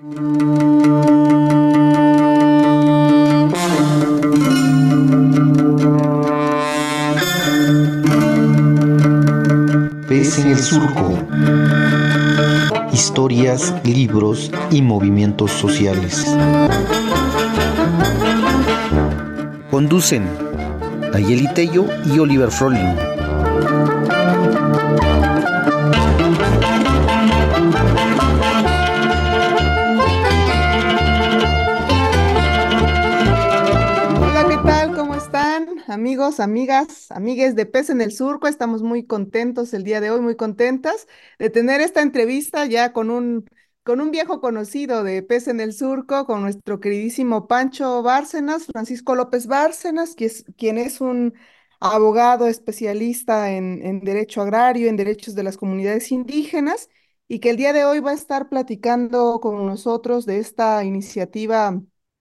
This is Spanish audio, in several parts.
Pez en el surco. Historias, libros y movimientos sociales. Conducen Nayeli Tello y Oliver Froling. Amigos, amigas, amigues de Pez en el Surco, estamos muy contentos el día de hoy, muy contentas de tener esta entrevista ya con un, con un viejo conocido de Pez en el Surco, con nuestro queridísimo Pancho Bárcenas, Francisco López Bárcenas, es, quien es un abogado especialista en, en derecho agrario, en derechos de las comunidades indígenas, y que el día de hoy va a estar platicando con nosotros de esta iniciativa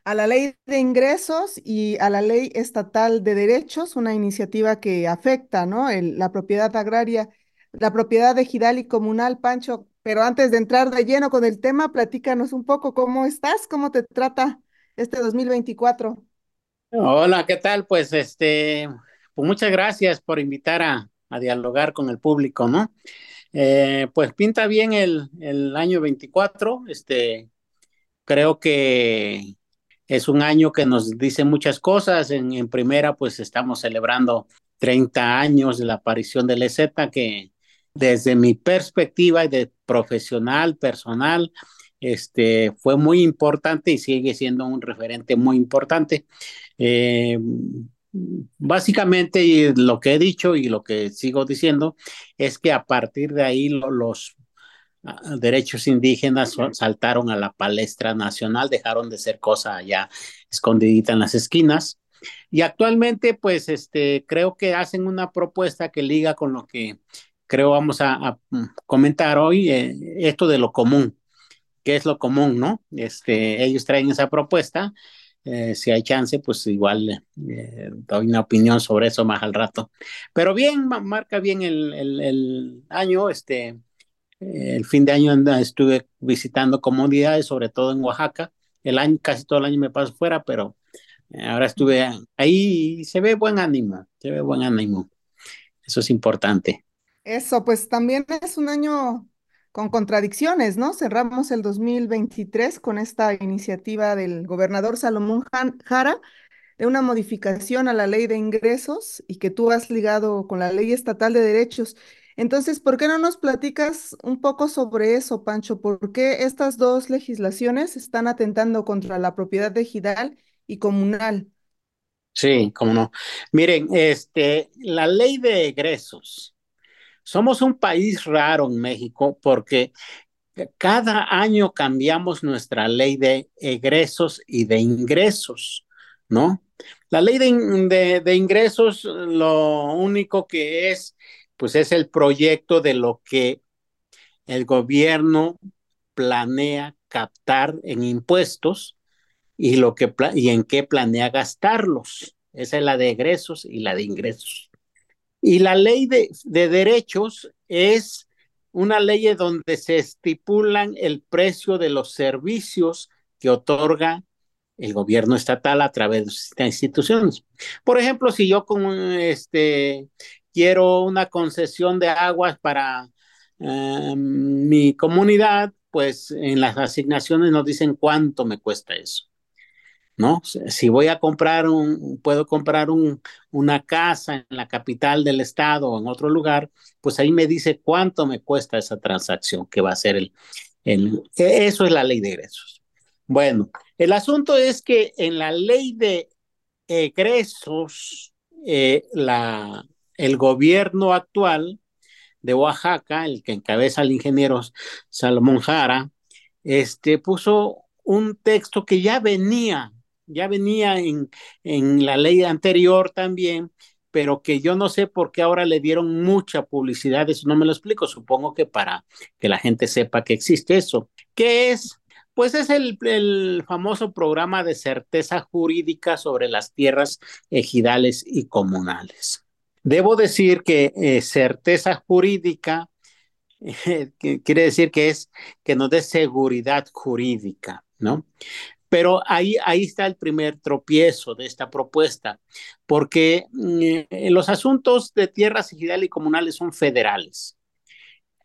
a la ley de ingresos y a la ley estatal de derechos, una iniciativa que afecta, ¿no? La propiedad agraria, la propiedad ejidal y comunal, Pancho. Pero antes de entrar de lleno con el tema, platícanos un poco cómo estás, cómo te trata este 2024. Hola, ¿qué tal? Pues este, pues muchas gracias por invitar a, a dialogar con el público, ¿no? Eh, pues pinta bien el, el año 24, este, creo que es un año que nos dice muchas cosas. En, primera, pues estamos celebrando 30 años de la aparición del EZ, que desde mi perspectiva de profesional, personal, este, fue muy importante y sigue siendo un referente muy importante. Eh, básicamente lo que he dicho y lo que sigo diciendo es que a partir de ahí lo, los derechos indígenas saltaron a la palestra nacional, dejaron de ser cosa ya escondidita en las esquinas. Y actualmente, pues, este, creo que hacen una propuesta que liga con lo que creo vamos a, a comentar hoy, eh, esto de lo común, que es lo común, ¿no? Este, ellos traen esa propuesta. Eh, si hay chance, pues igual eh, doy una opinión sobre eso más al rato. Pero bien, marca bien el, el, el año, este, el fin de año estuve visitando comunidades, sobre todo en Oaxaca. El año, casi todo el año me paso fuera, pero ahora estuve ahí y se ve buen ánimo, se ve buen ánimo. Eso es importante. Eso, pues también es un año con contradicciones, ¿no? Cerramos el 2023 con esta iniciativa del gobernador Salomón Jara de una modificación a la ley de ingresos y que tú has ligado con la ley estatal de derechos. Entonces, ¿por qué no nos platicas un poco sobre eso, Pancho? ¿Por qué estas dos legislaciones están atentando contra la propiedad ejidal y comunal? Sí, cómo no. Miren, este, la ley de egresos. Somos un país raro en México porque cada año cambiamos nuestra ley de egresos y de ingresos, ¿no? La ley de, de, de ingresos, lo único que es pues es el proyecto de lo que el gobierno planea captar en impuestos y, lo que, y en qué planea gastarlos. Esa es la de egresos y la de ingresos. Y la ley de, de derechos es una ley donde se estipulan el precio de los servicios que otorga el gobierno estatal a través de sus instituciones. Por ejemplo, si yo con este quiero una concesión de aguas para uh, mi comunidad, pues en las asignaciones nos dicen cuánto me cuesta eso. ¿No? Si voy a comprar un, puedo comprar un, una casa en la capital del estado o en otro lugar, pues ahí me dice cuánto me cuesta esa transacción que va a ser el, el eso es la ley de egresos. Bueno, el asunto es que en la ley de egresos, eh, la, el gobierno actual de Oaxaca, el que encabeza el ingeniero Salomón Jara, este, puso un texto que ya venía, ya venía en, en la ley anterior también, pero que yo no sé por qué ahora le dieron mucha publicidad, eso no me lo explico, supongo que para que la gente sepa que existe eso. ¿Qué es? Pues es el, el, famoso programa de certeza jurídica sobre las tierras ejidales y comunales. Debo decir que eh, certeza jurídica quiere decir que es que nos dé seguridad jurídica, ¿no? Pero ahí, ahí está el primer tropiezo de esta propuesta, porque mm, los asuntos de tierras ejidales y comunales son federales.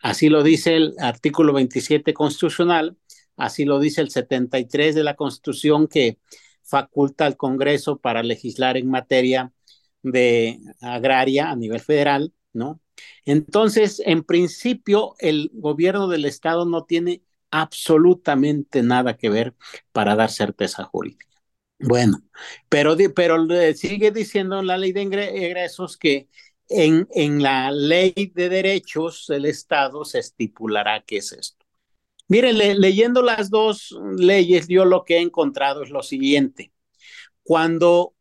Así lo dice el artículo 27 constitucional, así lo dice el 73 de la Constitución que faculta al Congreso para legislar en materia de agraria a nivel federal, ¿no? Entonces, en principio, el gobierno del Estado no tiene absolutamente nada que ver para dar certeza jurídica. Bueno, pero, pero sigue diciendo la ley de ingresos que en, en la ley de derechos del Estado se estipulará qué es esto. Miren, leyendo las dos leyes, yo lo que he encontrado es lo siguiente. Cuando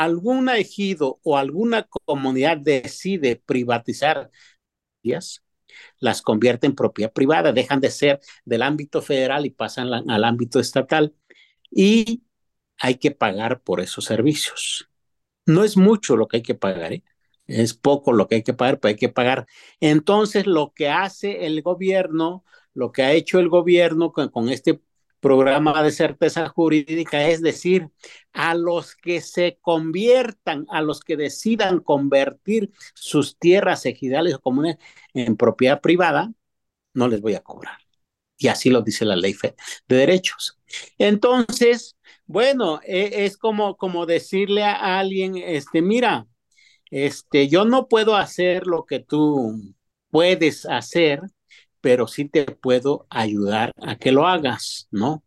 algún ejido o alguna comunidad decide privatizar las convierte en propiedad privada, dejan de ser del ámbito federal y pasan al ámbito estatal. Y hay que pagar por esos servicios. No es mucho lo que hay que pagar, ¿eh? es poco lo que hay que pagar, pero hay que pagar. Entonces, lo que hace el gobierno, lo que ha hecho el gobierno con, este programa de certeza jurídica es decir, a los que se conviertan, a los que decidan convertir sus tierras ejidales o comunes en propiedad privada, no les voy a cobrar. Y así lo dice la ley de derechos. Entonces, bueno, e, es como, como decirle a alguien, este, mira, este, yo no puedo hacer lo que tú puedes hacer, pero sí te puedo ayudar a que lo hagas, ¿no?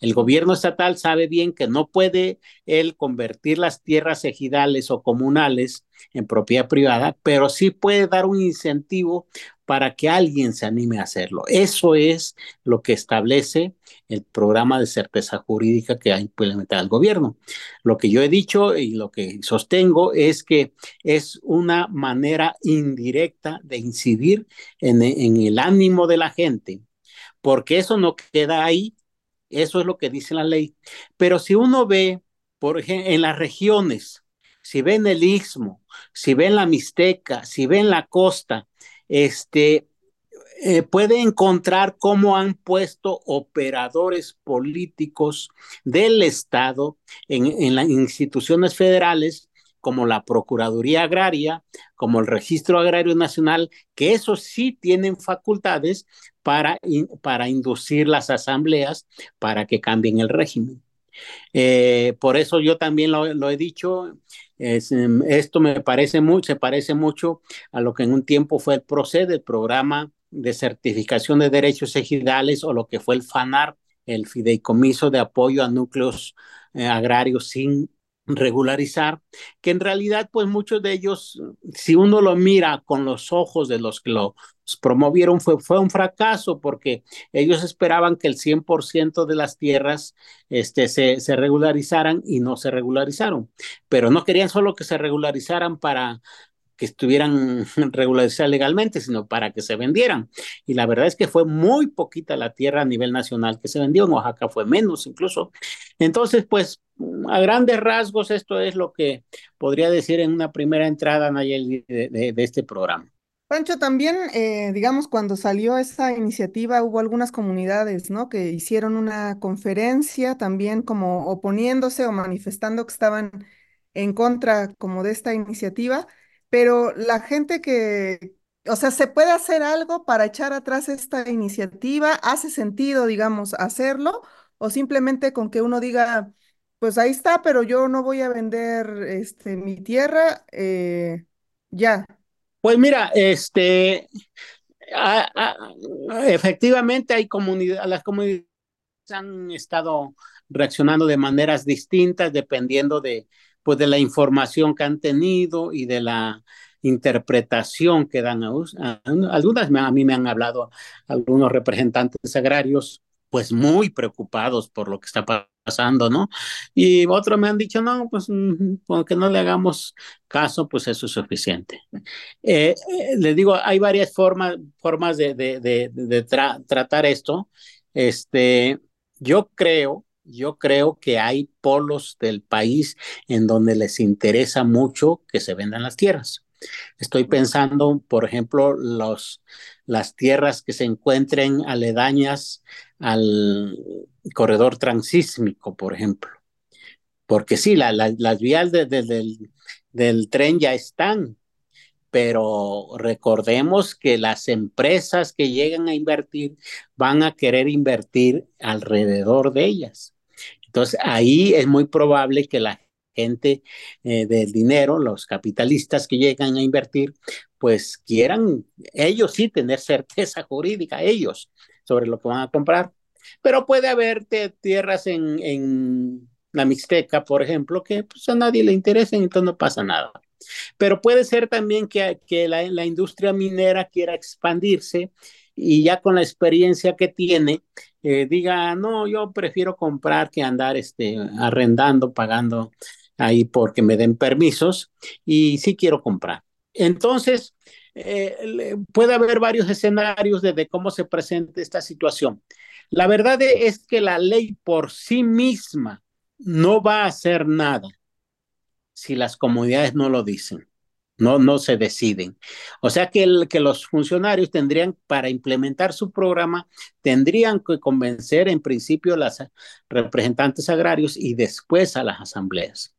El gobierno estatal sabe bien que no puede él convertir las tierras ejidales o comunales en propiedad privada, pero sí puede dar un incentivo para que alguien se anime a hacerlo. Eso es lo que establece el programa de certeza jurídica que ha implementado el gobierno. Lo que yo he dicho y lo que sostengo es que es una manera indirecta de incidir en, en el ánimo de la gente, porque eso no queda ahí, eso es lo que dice la ley. Pero si uno ve, por ejemplo, en las regiones, si ven el istmo, si ven la Mixteca, si ven la costa, este, eh, puede encontrar cómo han puesto operadores políticos del Estado en, en las instituciones federales como la Procuraduría Agraria, como el Registro Agrario Nacional, que esos sí tienen facultades para, para inducir las asambleas para que cambien el régimen. Eh, por eso yo también lo, lo he dicho, Em, esto me parece mucho, se parece mucho a lo que en un tiempo fue el PROCED, el programa de certificación de derechos ejidales, o lo que fue el FANAR, el fideicomiso de apoyo a núcleos eh, agrarios sin regularizar, que en realidad pues muchos de ellos, si uno lo mira con los ojos de los que lo promovieron, fue, fue un fracaso porque ellos esperaban que el 100% de las tierras este, se, se regularizaran y no se regularizaron, pero no querían solo que se regularizaran para que estuvieran regularizadas legalmente, sino para que se vendieran. Y la verdad es que fue muy poquita la tierra a nivel nacional que se vendió, en Oaxaca fue menos incluso. Entonces, pues, a grandes rasgos, esto es lo que podría decir en una primera entrada, Nayeli, de, de, este programa. Pancho, también, eh, digamos, cuando salió esa iniciativa, hubo algunas comunidades, ¿no? Que hicieron una conferencia también como oponiéndose o manifestando que estaban en contra como de esta iniciativa pero la gente que, o sea, ¿se puede hacer algo para echar atrás esta iniciativa? ¿Hace sentido, digamos, hacerlo? ¿O simplemente con que uno diga, pues ahí está, pero yo no voy a vender este, mi tierra, eh, ya? Pues mira, este, efectivamente hay comunidades, las comunidades han estado reaccionando de maneras distintas dependiendo de, pues de la información que han tenido y de la interpretación que dan a, algunas a mí me han hablado algunos representantes agrarios pues muy preocupados por lo que está pasando, ¿no? Y otros me han dicho, no, pues mm, con que no le hagamos caso, pues eso es suficiente. Eh, eh, les digo, hay varias formas, formas de, de, de, tratar esto. Este, yo creo yo creo que hay polos del país en donde les interesa mucho que se vendan las tierras. Estoy pensando, por ejemplo, los, las tierras que se encuentren aledañas al corredor transísmico, por ejemplo. Porque sí, las vías del, del tren ya están, pero recordemos que las empresas que llegan a invertir van a querer invertir alrededor de ellas. Entonces, ahí es muy probable que la gente eh, del dinero, los capitalistas que llegan a invertir, pues quieran ellos sí tener certeza jurídica, ellos, sobre lo que van a comprar. Pero puede haber tierras en, la Mixteca, por ejemplo, que pues, a nadie le interesa, entonces no pasa nada. Pero puede ser también que, la industria minera quiera expandirse y ya con la experiencia que tiene, diga, no, yo prefiero comprar que andar este, arrendando, pagando ahí porque me den permisos y sí quiero comprar. Entonces, eh, puede haber varios escenarios de, cómo se presenta esta situación. La verdad es que la ley por sí misma no va a hacer nada si las comunidades no lo dicen, no, no se deciden. O sea que, los funcionarios tendrían, para implementar su programa, tendrían que convencer en principio a los representantes agrarios y después a las asambleas.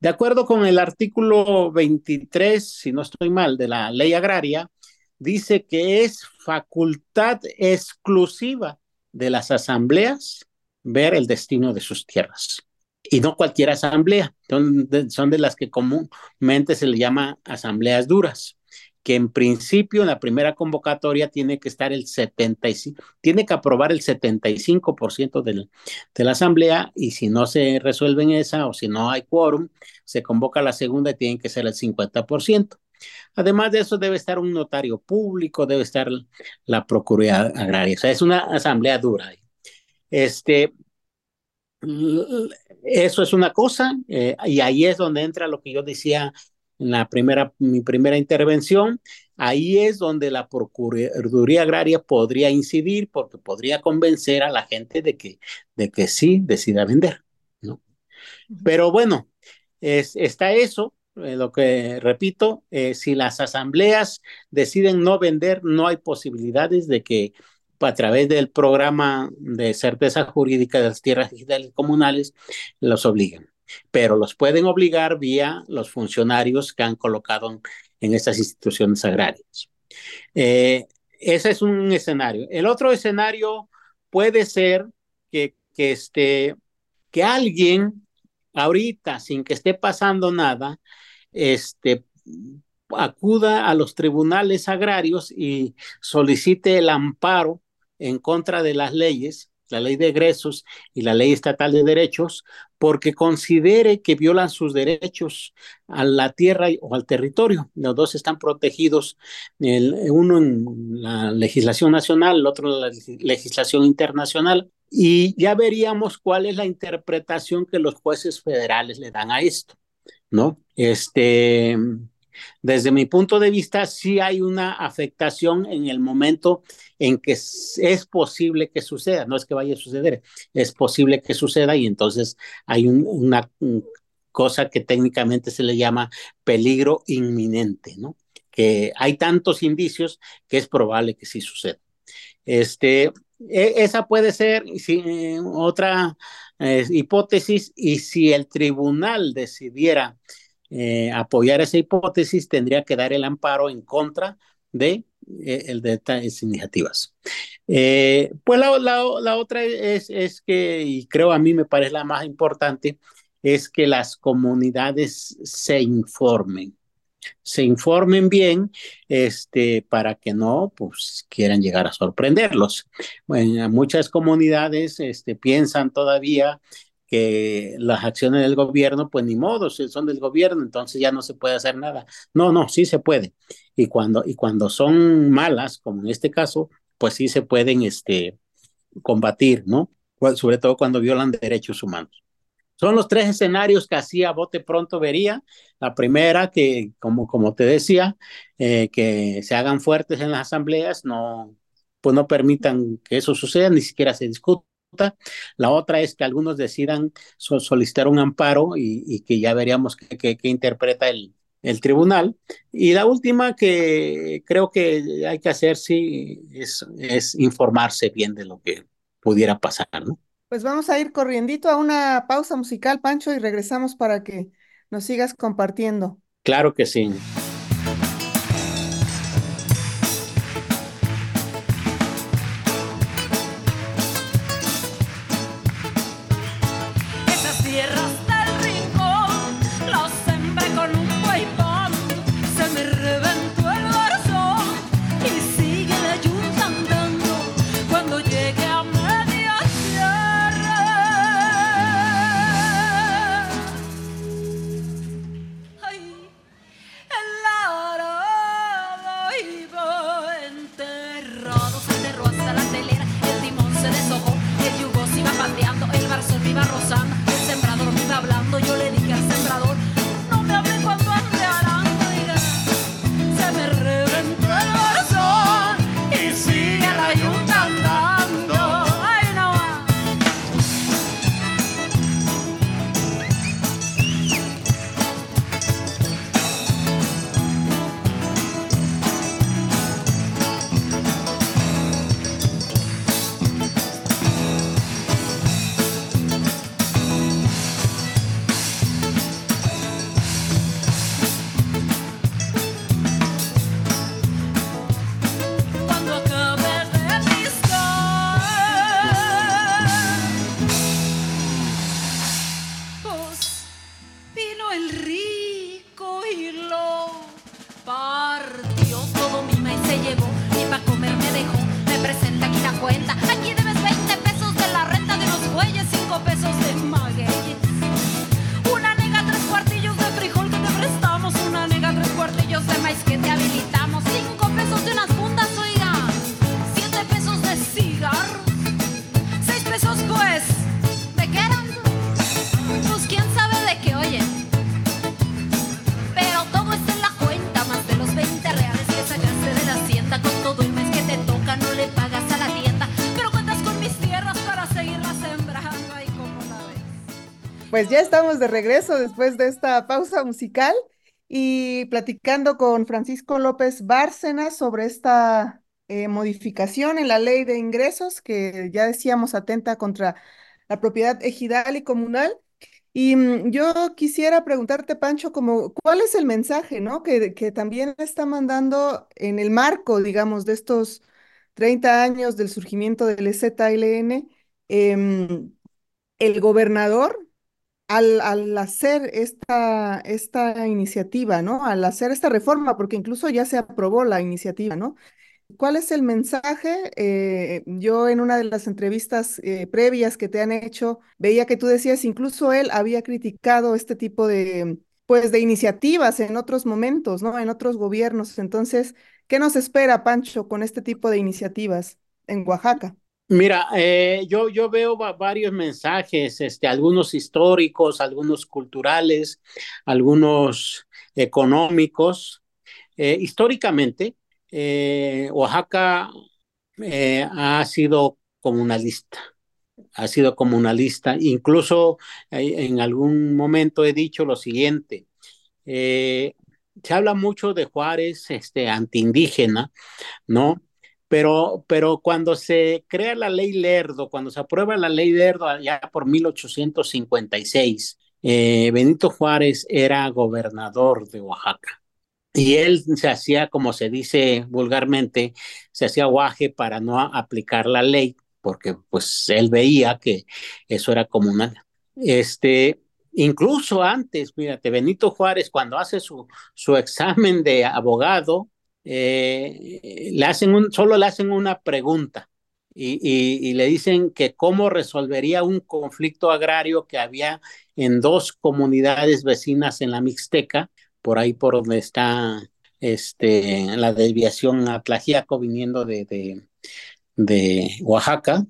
De acuerdo con el artículo 23, si no estoy mal, de la ley agraria, dice que es facultad exclusiva de las asambleas ver el destino de sus tierras. Y no cualquier asamblea, son de, son de las que comúnmente se le llama asambleas duras que en principio en la primera convocatoria tiene que estar el 75, tiene que aprobar el 75% del, de la asamblea y si no se resuelve en esa o si no hay quórum, se convoca la segunda y tiene que ser el 50%. Además de eso debe estar un notario público, debe estar la Procuraduría Agraria, o sea, es una asamblea dura. Este, eso es una cosa, eh, y ahí es donde entra lo que yo decía en la primera, mi primera intervención, ahí es donde la Procuraduría Agraria podría incidir porque podría convencer a la gente de que, de que sí decida vender, ¿no? Pero bueno, es, está eso, eh, lo que repito, eh, si las asambleas deciden no vender, no hay posibilidades de que a través del programa de certeza jurídica de las tierras digitales comunales los obliguen pero los pueden obligar vía los funcionarios que han colocado en, estas instituciones agrarias. Eh, ese es un escenario. El otro escenario puede ser que, que, este, que alguien ahorita, sin que esté pasando nada, este, acuda a los tribunales agrarios y solicite el amparo en contra de las leyes la ley de egresos y la ley estatal de derechos, porque considere que violan sus derechos a la tierra o al territorio. Los dos están protegidos, el, uno en la legislación nacional, el otro en la legislación internacional. Y ya veríamos cuál es la interpretación que los jueces federales le dan a esto, ¿no? Este, desde mi punto de vista, sí hay una afectación en el momento en que es posible que suceda, no es que vaya a suceder, es posible que suceda y entonces hay una cosa que técnicamente se le llama peligro inminente, ¿no? Que hay tantos indicios que es probable que sí suceda. Este, e, esa puede ser otra eh, hipótesis y si el tribunal decidiera eh, apoyar esa hipótesis, tendría que dar el amparo en contra de, eh, el de estas iniciativas. Eh, pues la, la, otra es, es que, y creo a mí me parece la más importante, es que las comunidades se informen se informen bien este, para que no pues, quieran llegar a sorprenderlos. Bueno, muchas comunidades este, piensan todavía que las acciones del gobierno, pues ni modo, son del gobierno, entonces ya no se puede hacer nada. No, no, sí se puede. Y cuando, y cuando son malas, como en este caso, pues sí se pueden este, combatir, ¿no? Sobre todo cuando violan derechos humanos. Son los tres escenarios que así a bote pronto vería. La primera, que como, como te decía, eh, que se hagan fuertes en las asambleas, no, pues no permitan que eso suceda, ni siquiera se discuta la otra es que algunos decidan solicitar un amparo y, que ya veríamos qué interpreta el, el tribunal. Y la última que creo que hay que hacer, sí, es, es informarse bien de lo que pudiera pasar, ¿no? Pues vamos a ir corriendito a una pausa musical, Pancho, y regresamos para que nos sigas compartiendo. Claro que sí. Pues ya estamos de regreso después de esta pausa musical y platicando con Francisco López Bárcena sobre esta eh, modificación en la ley de ingresos que ya decíamos atenta contra la propiedad ejidal y comunal. Y mm, yo quisiera preguntarte, Pancho, como, ¿cuál es el mensaje, ¿no? Que, que también está mandando en el marco, digamos, de estos 30 años del surgimiento del EZLN, em, el gobernador al, hacer esta, esta iniciativa, ¿no? Al hacer esta reforma, porque incluso ya se aprobó la iniciativa, ¿no? ¿Cuál es el mensaje? Eh, yo en una de las entrevistas eh, previas que te han hecho, veía que tú decías, incluso él había criticado este tipo de, pues, de iniciativas en otros momentos, ¿no? En otros gobiernos. Entonces, ¿qué nos espera, Pancho, con este tipo de iniciativas en Oaxaca? Mira, eh, yo, yo veo varios mensajes, este, algunos históricos, algunos culturales, algunos económicos. Eh, históricamente, eh, Oaxaca ha sido comunalista, ha sido comunalista. Incluso en algún momento he dicho lo siguiente. se habla mucho de Juárez, este, antiindígena, ¿no? Pero, pero cuando se crea la ley Lerdo, cuando se aprueba la ley Lerdo allá por 1856, eh, Benito Juárez era gobernador de Oaxaca. Y él se hacía, como se dice vulgarmente, se hacía guaje para no aplicar la ley, porque pues él veía que eso era comunal. Este, incluso antes, fíjate, Benito Juárez, cuando hace su, su examen de abogado, eh, le hacen un, solo le hacen una pregunta y, le dicen que cómo resolvería un conflicto agrario que había en dos comunidades vecinas en la Mixteca, por ahí por donde está este, la desviación a Tlajiaco viniendo de, de, Oaxaca,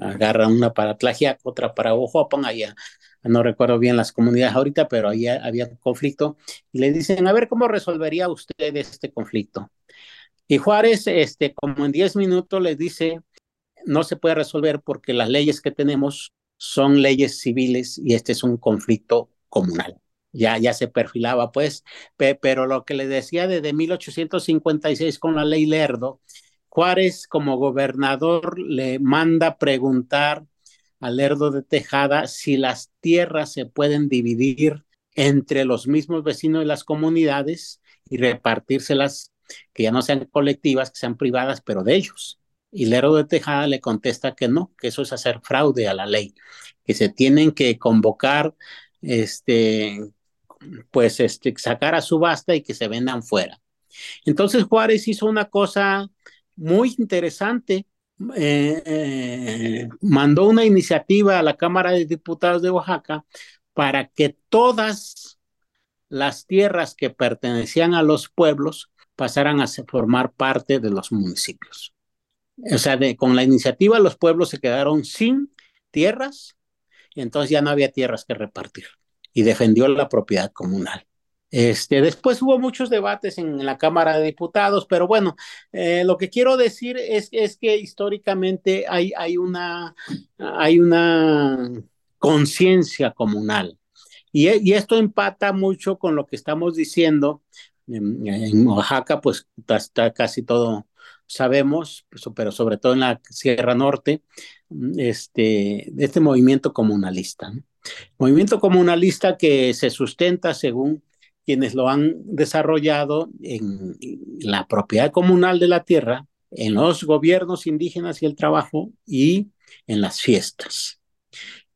agarra una para Tlajiaco, otra para Ojoapan, allá no recuerdo bien las comunidades ahorita, pero ahí había conflicto, y le dicen, a ver, ¿cómo resolvería usted este conflicto? Y Juárez, este, como en 10 minutos, le dice, no se puede resolver porque las leyes que tenemos son leyes civiles y este es un conflicto comunal. ya, ya se perfilaba, pues, pero lo que le decía desde 1856 con la ley Lerdo, Juárez como gobernador le manda preguntar al Lerdo de Tejada si las tierras se pueden dividir entre los mismos vecinos de las comunidades y repartírselas, que ya no sean colectivas, que sean privadas, pero de ellos. Y Lerdo de Tejada le contesta que no, que eso es hacer fraude a la ley, que se tienen que convocar este, pues este, sacar a subasta y que se vendan fuera. Entonces Juárez hizo una cosa muy interesante. Eh, eh, mandó una iniciativa a la Cámara de Diputados de Oaxaca para que todas las tierras que pertenecían a los pueblos pasaran a formar parte de los municipios. O sea, con la iniciativa los pueblos se quedaron sin tierras y entonces ya no había tierras que repartir y defendió la propiedad comunal. Este, después hubo muchos debates en la Cámara de Diputados, pero bueno, eh, lo que quiero decir es, es que históricamente hay, hay una, hay una conciencia comunal. Y, y, esto empata mucho con lo que estamos diciendo. En, en Oaxaca, pues está, casi todo, sabemos, pero sobre todo en la Sierra Norte, este, este movimiento comunalista. ¿no? Movimiento comunalista que se sustenta según quienes lo han desarrollado en la propiedad comunal de la tierra, en los gobiernos indígenas y el trabajo y en las fiestas.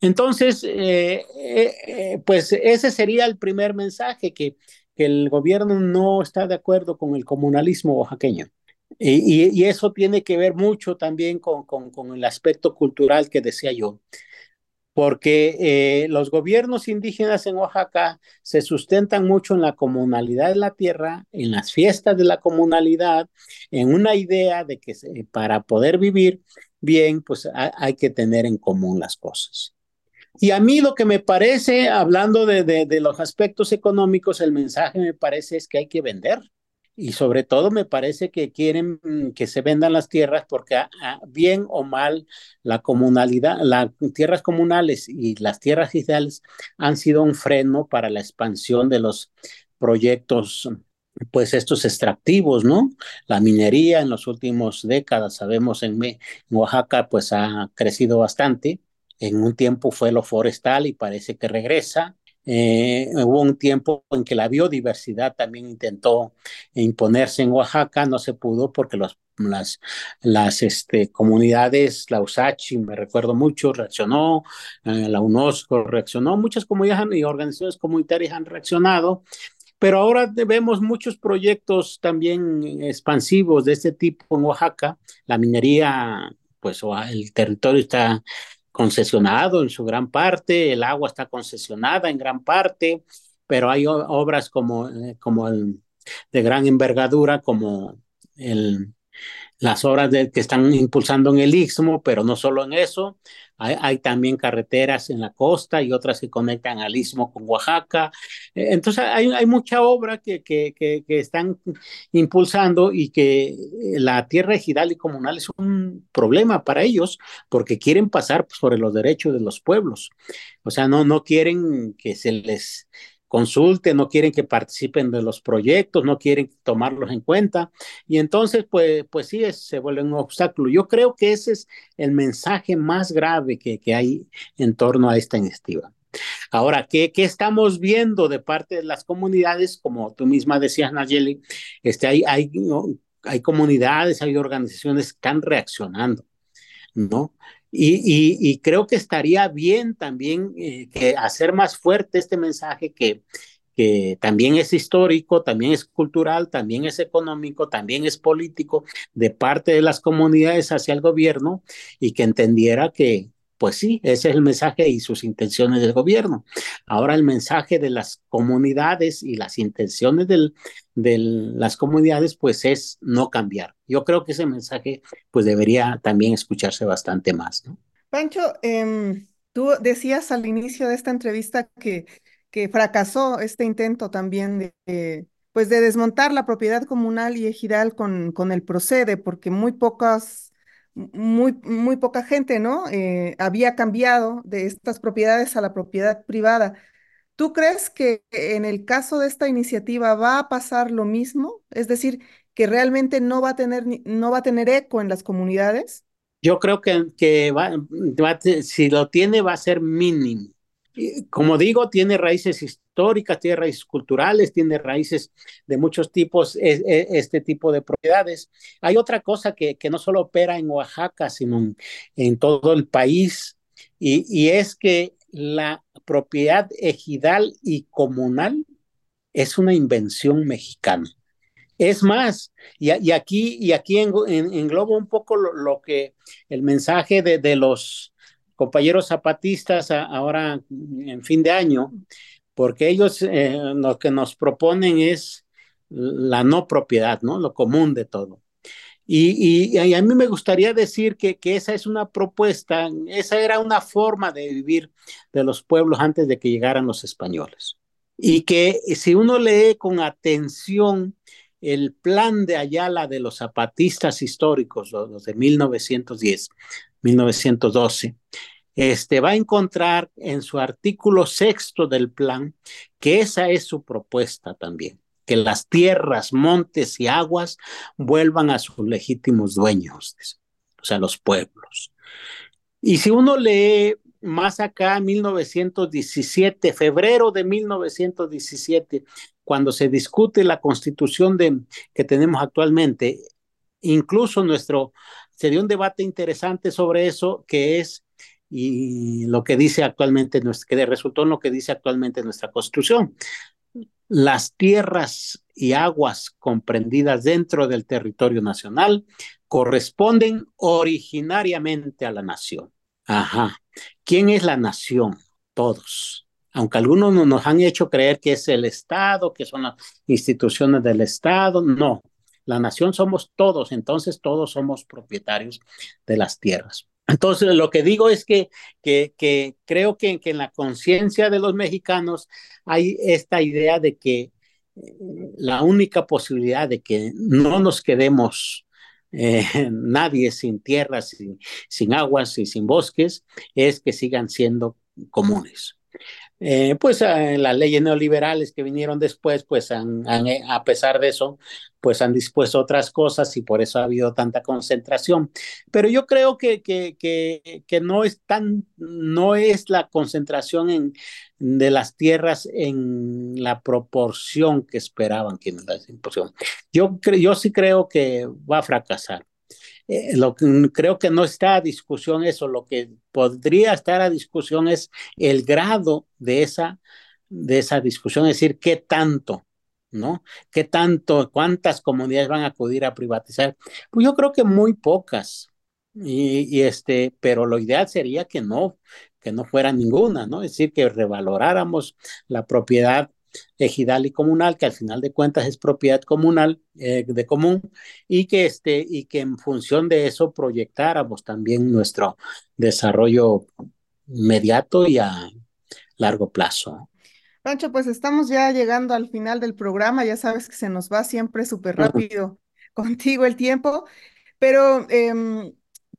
Entonces, eh, eh, eh, pues ese sería el primer mensaje, que, que, el gobierno no está de acuerdo con el comunalismo oaxaqueño. Y, y, y eso tiene que ver mucho también con, con, con el aspecto cultural que decía yo porque eh, los gobiernos indígenas en Oaxaca se sustentan mucho en la comunalidad de la tierra, en las fiestas de la comunalidad, en una idea de que para poder vivir bien, pues hay que tener en común las cosas. Y a mí lo que me parece, hablando de, de los aspectos económicos, el mensaje me parece es que hay que vender y sobre todo me parece que quieren mm, que se vendan las tierras porque ah, ah, bien o mal la comunalidad, las tierras comunales y las tierras ideales han sido un freno para la expansión de los proyectos pues estos extractivos, ¿no? La minería en las últimas décadas, sabemos en, en Oaxaca pues ha crecido bastante, en un tiempo fue lo forestal y parece que regresa, eh, hubo un tiempo en que la biodiversidad también intentó imponerse en Oaxaca, no se pudo porque los, las, las este, comunidades, la USACHI, me recuerdo mucho, reaccionó, eh, la UNESCO reaccionó, muchas comunidades y organizaciones comunitarias han reaccionado, pero ahora vemos muchos proyectos también expansivos de este tipo en Oaxaca, la minería, pues el territorio está concesionado en su gran parte, el agua está concesionada en gran parte, pero hay obras como, eh, como el, de gran envergadura, como el, las obras que están impulsando en el Istmo, pero no solo en eso, hay, también carreteras en la costa y otras que conectan al Istmo con Oaxaca. Eh, entonces hay, mucha obra que, que, que, están impulsando y que eh, la tierra ejidal y comunal es un problema para ellos porque quieren pasar sobre los derechos de los pueblos. O sea, no, no quieren que se les consulten, no quieren que participen de los proyectos, no quieren tomarlos en cuenta. Y entonces, pues, pues sí, se vuelve un obstáculo. Yo creo que ese es el mensaje más grave que, que hay en torno a esta iniciativa. Ahora, ¿qué, ¿qué, estamos viendo de parte de las comunidades? Como tú misma decías, Nayeli, este, hay, hay, hay comunidades, hay organizaciones que están reaccionando, ¿no? Y, creo que estaría bien también eh, que hacer más fuerte este mensaje que, que también es histórico, también es cultural, también es económico, también es político de parte de las comunidades hacia el gobierno y que entendiera que, pues sí, ese es el mensaje y sus intenciones del gobierno. Ahora el mensaje de las comunidades y las intenciones del, de las comunidades, pues es no cambiar. Yo creo que ese mensaje, pues debería también escucharse bastante más, ¿no? Pancho, em, tú decías al inicio de esta entrevista que, que fracasó este intento también de, pues de desmontar la propiedad comunal y ejidal con, con el procede, porque muy pocas muy, muy poca gente, ¿no? Eh, había cambiado de estas propiedades a la propiedad privada. ¿Tú crees que en el caso de esta iniciativa va a pasar lo mismo? Es decir, que realmente no va a tener, no va a tener eco en las comunidades. Yo creo que, que va, si lo tiene va a ser mínimo. Como digo, tiene raíces históricas, tiene raíces culturales, tiene raíces de muchos tipos, este tipo de propiedades. Hay otra cosa que, que no solo opera en Oaxaca, sino en, en todo el país, y, y es que la propiedad ejidal y comunal es una invención mexicana. Es más, y, aquí, y aquí en, englobo un poco lo, que el mensaje de, los compañeros zapatistas ahora en fin de año, porque ellos eh, lo que nos proponen es la no propiedad, ¿no? Lo común de todo. Y, a mí me gustaría decir que, que, esa es una propuesta, esa era una forma de vivir de los pueblos antes de que llegaran los españoles. Y que si uno lee con atención el plan de Ayala de los zapatistas históricos, los de 1910, 1912, este, va a encontrar en su artículo sexto del plan que esa es su propuesta también que las tierras, montes y aguas vuelvan a sus legítimos dueños, o sea, los pueblos. Y si uno lee más acá, 1917, febrero de 1917, cuando se discute la constitución de, que tenemos actualmente, incluso nuestro, sería un debate interesante sobre eso, que es y lo que dice actualmente, que resultó en lo que dice actualmente nuestra constitución las tierras y aguas comprendidas dentro del territorio nacional corresponden originariamente a la nación. Ajá. ¿Quién es la nación? Todos. Aunque algunos nos han hecho creer que es el Estado, que son las instituciones del Estado, no. La nación somos todos, entonces todos somos propietarios de las tierras. Entonces, lo que digo es que, que, creo que, que, en la conciencia de los mexicanos hay esta idea de que eh, la única posibilidad de que no nos quedemos eh, nadie sin tierras, sin, sin aguas y sin bosques, es que sigan siendo comunes. Eh, pues eh, las leyes neoliberales que vinieron después, pues eh, a pesar de eso, pues han dispuesto otras cosas y por eso ha habido tanta concentración. Pero yo creo que, que, que, que no es tan, no es la concentración en, de las tierras en la proporción que esperaban quienes la impusieron. Yo, yo sí creo que va a fracasar. Eh, lo que creo que no está a discusión eso, lo que podría estar a discusión es el grado de esa, de esa discusión, es decir, qué tanto, ¿no? ¿Qué tanto, cuántas comunidades van a acudir a privatizar? Pues yo creo que muy pocas. Y, y este, pero lo ideal sería que no, que no fuera ninguna, ¿no? Es decir, que revaloráramos la propiedad ejidal y comunal, que al final de cuentas es propiedad comunal, eh, de común, y que, este, y que en función de eso proyectáramos también nuestro desarrollo inmediato y a largo plazo. Pancho, pues estamos ya llegando al final del programa, ya sabes que se nos va siempre súper rápido contigo el tiempo, pero em,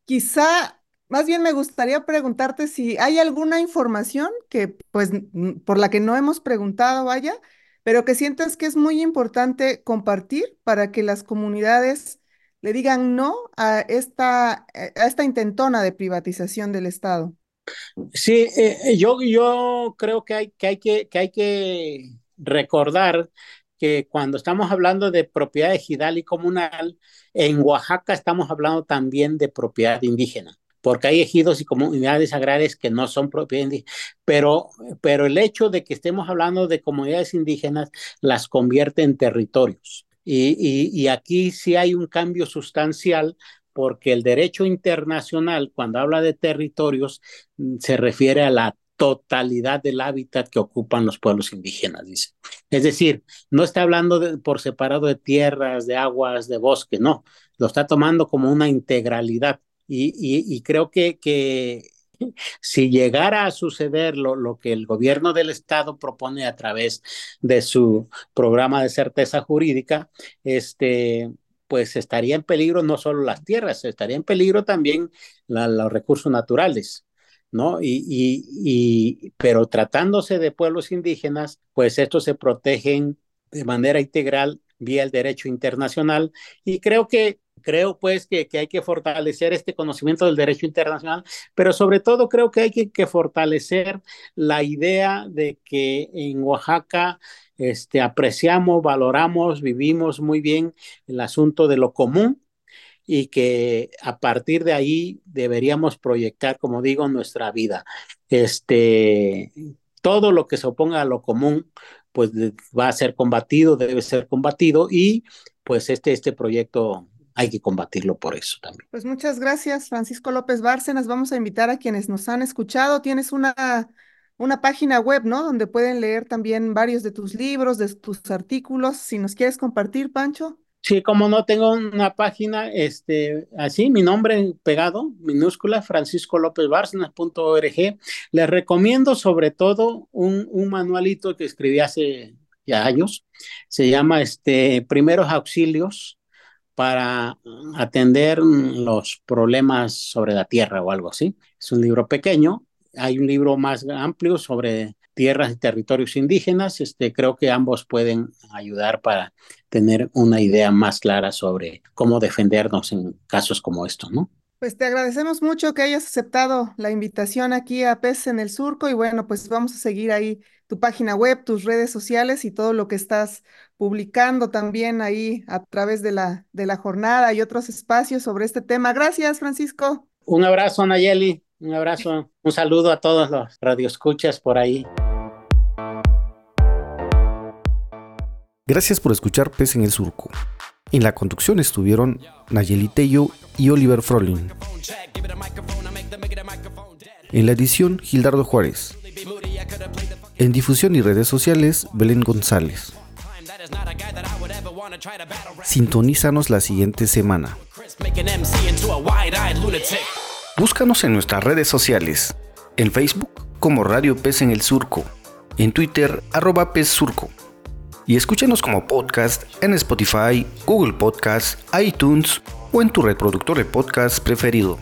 quizá más bien me gustaría preguntarte si hay alguna información que, pues, por la que no hemos preguntado, vaya, pero que sientas que es muy importante compartir para que las comunidades le digan no a esta, a esta intentona de privatización del Estado. Sí, eh, yo, yo creo que hay, que, hay que, que hay que recordar que cuando estamos hablando de propiedad ejidal y comunal, en Oaxaca estamos hablando también de propiedad indígena porque hay ejidos y comunidades agrarias que no son propiedad indígena, pero, pero el hecho de que estemos hablando de comunidades indígenas las convierte en territorios. Y, y, aquí sí hay un cambio sustancial porque el derecho internacional, cuando habla de territorios, se refiere a la totalidad del hábitat que ocupan los pueblos indígenas, dice. Es decir, no está hablando por separado de tierras, de aguas, de bosque, no, lo está tomando como una integralidad. Y, creo que, que si llegara a suceder lo, lo, que el gobierno del estado propone a través de su programa de certeza jurídica, este, pues estaría en peligro no solo las tierras, estaría en peligro también los recursos naturales. ¿no? Y, y, pero tratándose de pueblos indígenas, pues estos se protegen de manera integral vía el derecho internacional y creo que creo pues que, que, hay que fortalecer este conocimiento del derecho internacional, pero sobre todo creo que hay que, fortalecer la idea de que en Oaxaca este, apreciamos, valoramos, vivimos muy bien el asunto de lo común y que a partir de ahí deberíamos proyectar, como digo, nuestra vida. Este, todo lo que se oponga a lo común, pues va a ser combatido, debe ser combatido y pues este, este proyecto hay que combatirlo por eso también. Pues muchas gracias, Francisco López Bárcenas. Vamos a invitar a quienes nos han escuchado. Tienes una, una página web, ¿no? Donde pueden leer también varios de tus libros, de tus artículos. Si nos quieres compartir, Pancho. Sí, como no tengo una página, este, así, mi nombre pegado, minúscula, francisco lópez org. Les recomiendo sobre todo un, un manualito que escribí hace ya años. Se llama este, Primeros Auxilios para atender los problemas sobre la tierra o algo así. Es un libro pequeño. Hay un libro más amplio sobre tierras y territorios indígenas. Este, creo que ambos pueden ayudar para tener una idea más clara sobre cómo defendernos en casos como estos, ¿no? Pues te agradecemos mucho que hayas aceptado la invitación aquí a PES en el Surco y bueno, pues vamos a seguir ahí tu página web, tus redes sociales y todo lo que estás publicando también ahí a través de la, de la jornada y otros espacios sobre este tema. Gracias, Francisco. Un abrazo, Nayeli. Un abrazo, un saludo a todos los radioescuchas por ahí. Gracias por escuchar Pez en el Surco. En la conducción estuvieron Nayeli Tello y Oliver Frolin. En la edición, Gildardo Juárez. En difusión y redes sociales, Belén González. Sintonízanos la siguiente semana. Búscanos en nuestras redes sociales. En Facebook como Radio Pez en el Surco. En Twitter, arroba Pez Surco y escúchenos como podcast en Spotify, Google Podcast, iTunes o en tu reproductor de podcast preferido.